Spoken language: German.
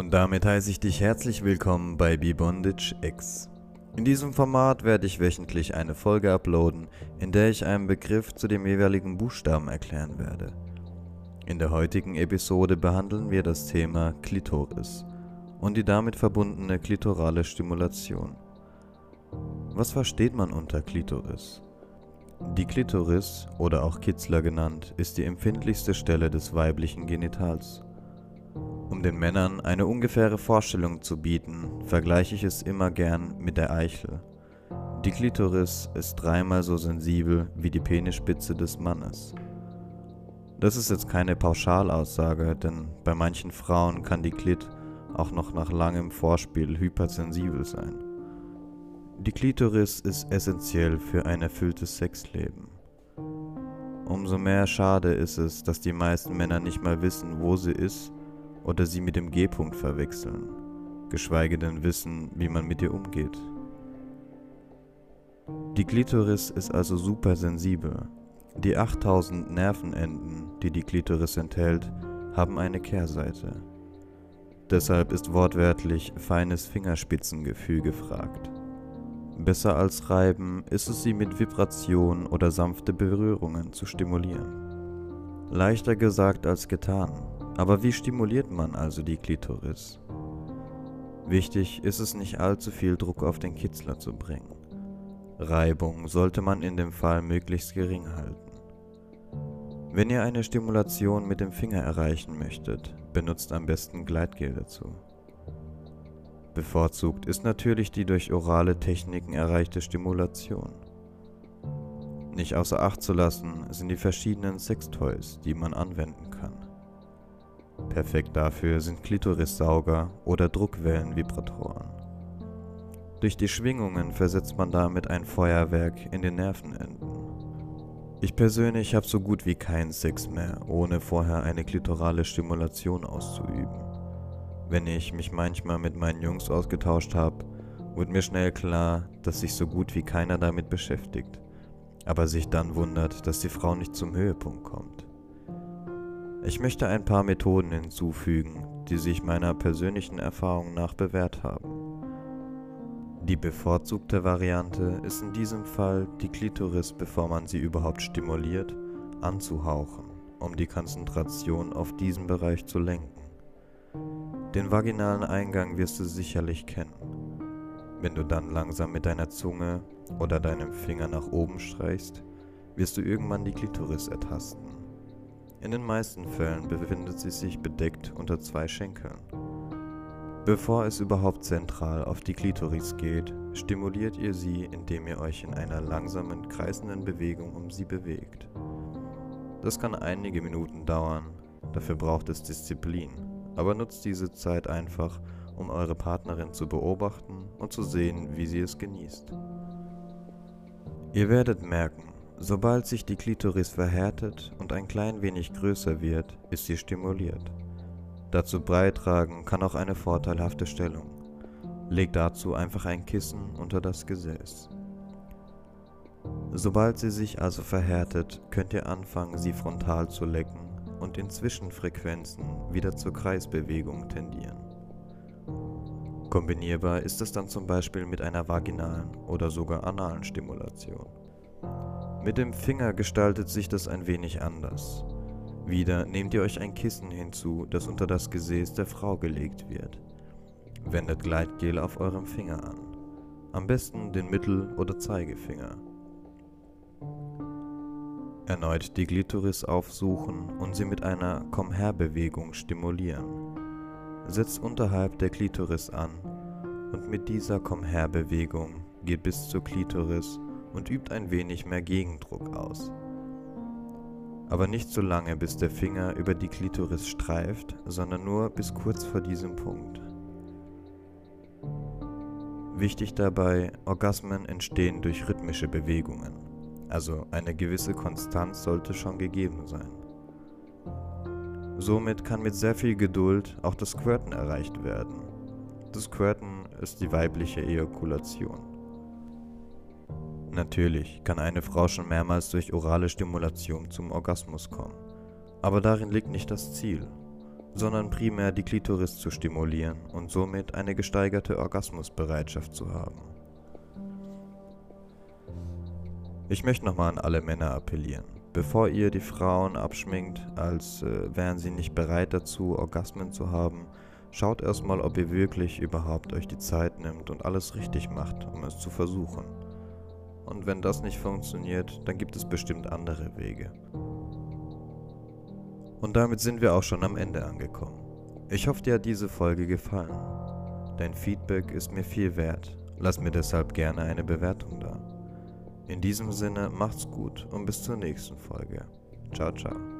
Und damit heiße ich dich herzlich willkommen bei B-Bondage X. In diesem Format werde ich wöchentlich eine Folge uploaden, in der ich einen Begriff zu dem jeweiligen Buchstaben erklären werde. In der heutigen Episode behandeln wir das Thema Klitoris und die damit verbundene klitorale Stimulation. Was versteht man unter Klitoris? Die Klitoris, oder auch Kitzler genannt, ist die empfindlichste Stelle des weiblichen Genitals. Um den Männern eine ungefähre Vorstellung zu bieten, vergleiche ich es immer gern mit der Eichel. Die Klitoris ist dreimal so sensibel wie die Penisspitze des Mannes. Das ist jetzt keine Pauschalaussage, denn bei manchen Frauen kann die Klit auch noch nach langem Vorspiel hypersensibel sein. Die Klitoris ist essentiell für ein erfülltes Sexleben. Umso mehr schade ist es, dass die meisten Männer nicht mal wissen, wo sie ist oder sie mit dem G-Punkt verwechseln, geschweige denn wissen, wie man mit ihr umgeht. Die Klitoris ist also supersensibel. Die 8000 Nervenenden, die die Klitoris enthält, haben eine Kehrseite. Deshalb ist wortwörtlich feines Fingerspitzengefühl gefragt. Besser als Reiben ist es sie mit Vibration oder sanfte Berührungen zu stimulieren. Leichter gesagt als getan, aber wie stimuliert man also die Klitoris? Wichtig ist es nicht allzu viel Druck auf den Kitzler zu bringen. Reibung sollte man in dem Fall möglichst gering halten. Wenn ihr eine Stimulation mit dem Finger erreichen möchtet, benutzt am besten Gleitgel dazu. Bevorzugt ist natürlich die durch orale Techniken erreichte Stimulation. Nicht außer Acht zu lassen sind die verschiedenen Sextoys, die man anwenden kann. Perfekt dafür sind Klitorissauger oder Druckwellenvibratoren. Durch die Schwingungen versetzt man damit ein Feuerwerk in den Nervenenden. Ich persönlich habe so gut wie keinen Sex mehr, ohne vorher eine klitorale Stimulation auszuüben. Wenn ich mich manchmal mit meinen Jungs ausgetauscht habe, wurde mir schnell klar, dass sich so gut wie keiner damit beschäftigt, aber sich dann wundert, dass die Frau nicht zum Höhepunkt kommt. Ich möchte ein paar Methoden hinzufügen, die sich meiner persönlichen Erfahrung nach bewährt haben. Die bevorzugte Variante ist in diesem Fall, die Klitoris, bevor man sie überhaupt stimuliert, anzuhauchen, um die Konzentration auf diesen Bereich zu lenken. Den vaginalen Eingang wirst du sicherlich kennen. Wenn du dann langsam mit deiner Zunge oder deinem Finger nach oben streichst, wirst du irgendwann die Klitoris ertasten. In den meisten Fällen befindet sie sich bedeckt unter zwei Schenkeln. Bevor es überhaupt zentral auf die Klitoris geht, stimuliert ihr sie, indem ihr euch in einer langsamen, kreisenden Bewegung um sie bewegt. Das kann einige Minuten dauern, dafür braucht es Disziplin, aber nutzt diese Zeit einfach, um eure Partnerin zu beobachten und zu sehen, wie sie es genießt. Ihr werdet merken, Sobald sich die Klitoris verhärtet und ein klein wenig größer wird, ist sie stimuliert. Dazu beitragen kann auch eine vorteilhafte Stellung. Legt dazu einfach ein Kissen unter das Gesäß. Sobald sie sich also verhärtet, könnt ihr anfangen, sie frontal zu lecken und in Zwischenfrequenzen wieder zur Kreisbewegung tendieren. Kombinierbar ist es dann zum Beispiel mit einer vaginalen oder sogar analen Stimulation. Mit dem Finger gestaltet sich das ein wenig anders. Wieder nehmt ihr euch ein Kissen hinzu, das unter das Gesäß der Frau gelegt wird. Wendet Gleitgel auf eurem Finger an. Am besten den Mittel- oder Zeigefinger. Erneut die Glitoris aufsuchen und sie mit einer Komm-her-Bewegung stimulieren. Setzt unterhalb der Klitoris an und mit dieser Komm-her-Bewegung geht bis zur Klitoris und übt ein wenig mehr Gegendruck aus. Aber nicht so lange, bis der Finger über die Klitoris streift, sondern nur bis kurz vor diesem Punkt. Wichtig dabei, Orgasmen entstehen durch rhythmische Bewegungen, also eine gewisse Konstanz sollte schon gegeben sein. Somit kann mit sehr viel Geduld auch das Squirten erreicht werden. Das Squirten ist die weibliche Ejakulation. Natürlich kann eine Frau schon mehrmals durch orale Stimulation zum Orgasmus kommen, aber darin liegt nicht das Ziel. sondern primär die Klitoris zu stimulieren und somit eine gesteigerte Orgasmusbereitschaft zu haben. Ich möchte nochmal an alle Männer appellieren. Bevor ihr die Frauen abschminkt, als äh, wären sie nicht bereit dazu, Orgasmen zu haben, schaut erstmal, ob ihr wirklich überhaupt euch die Zeit nimmt und alles richtig macht, um es zu versuchen. Und wenn das nicht funktioniert, dann gibt es bestimmt andere Wege. Und damit sind wir auch schon am Ende angekommen. Ich hoffe, dir hat diese Folge gefallen. Dein Feedback ist mir viel wert. Lass mir deshalb gerne eine Bewertung da. In diesem Sinne, macht's gut und bis zur nächsten Folge. Ciao, ciao.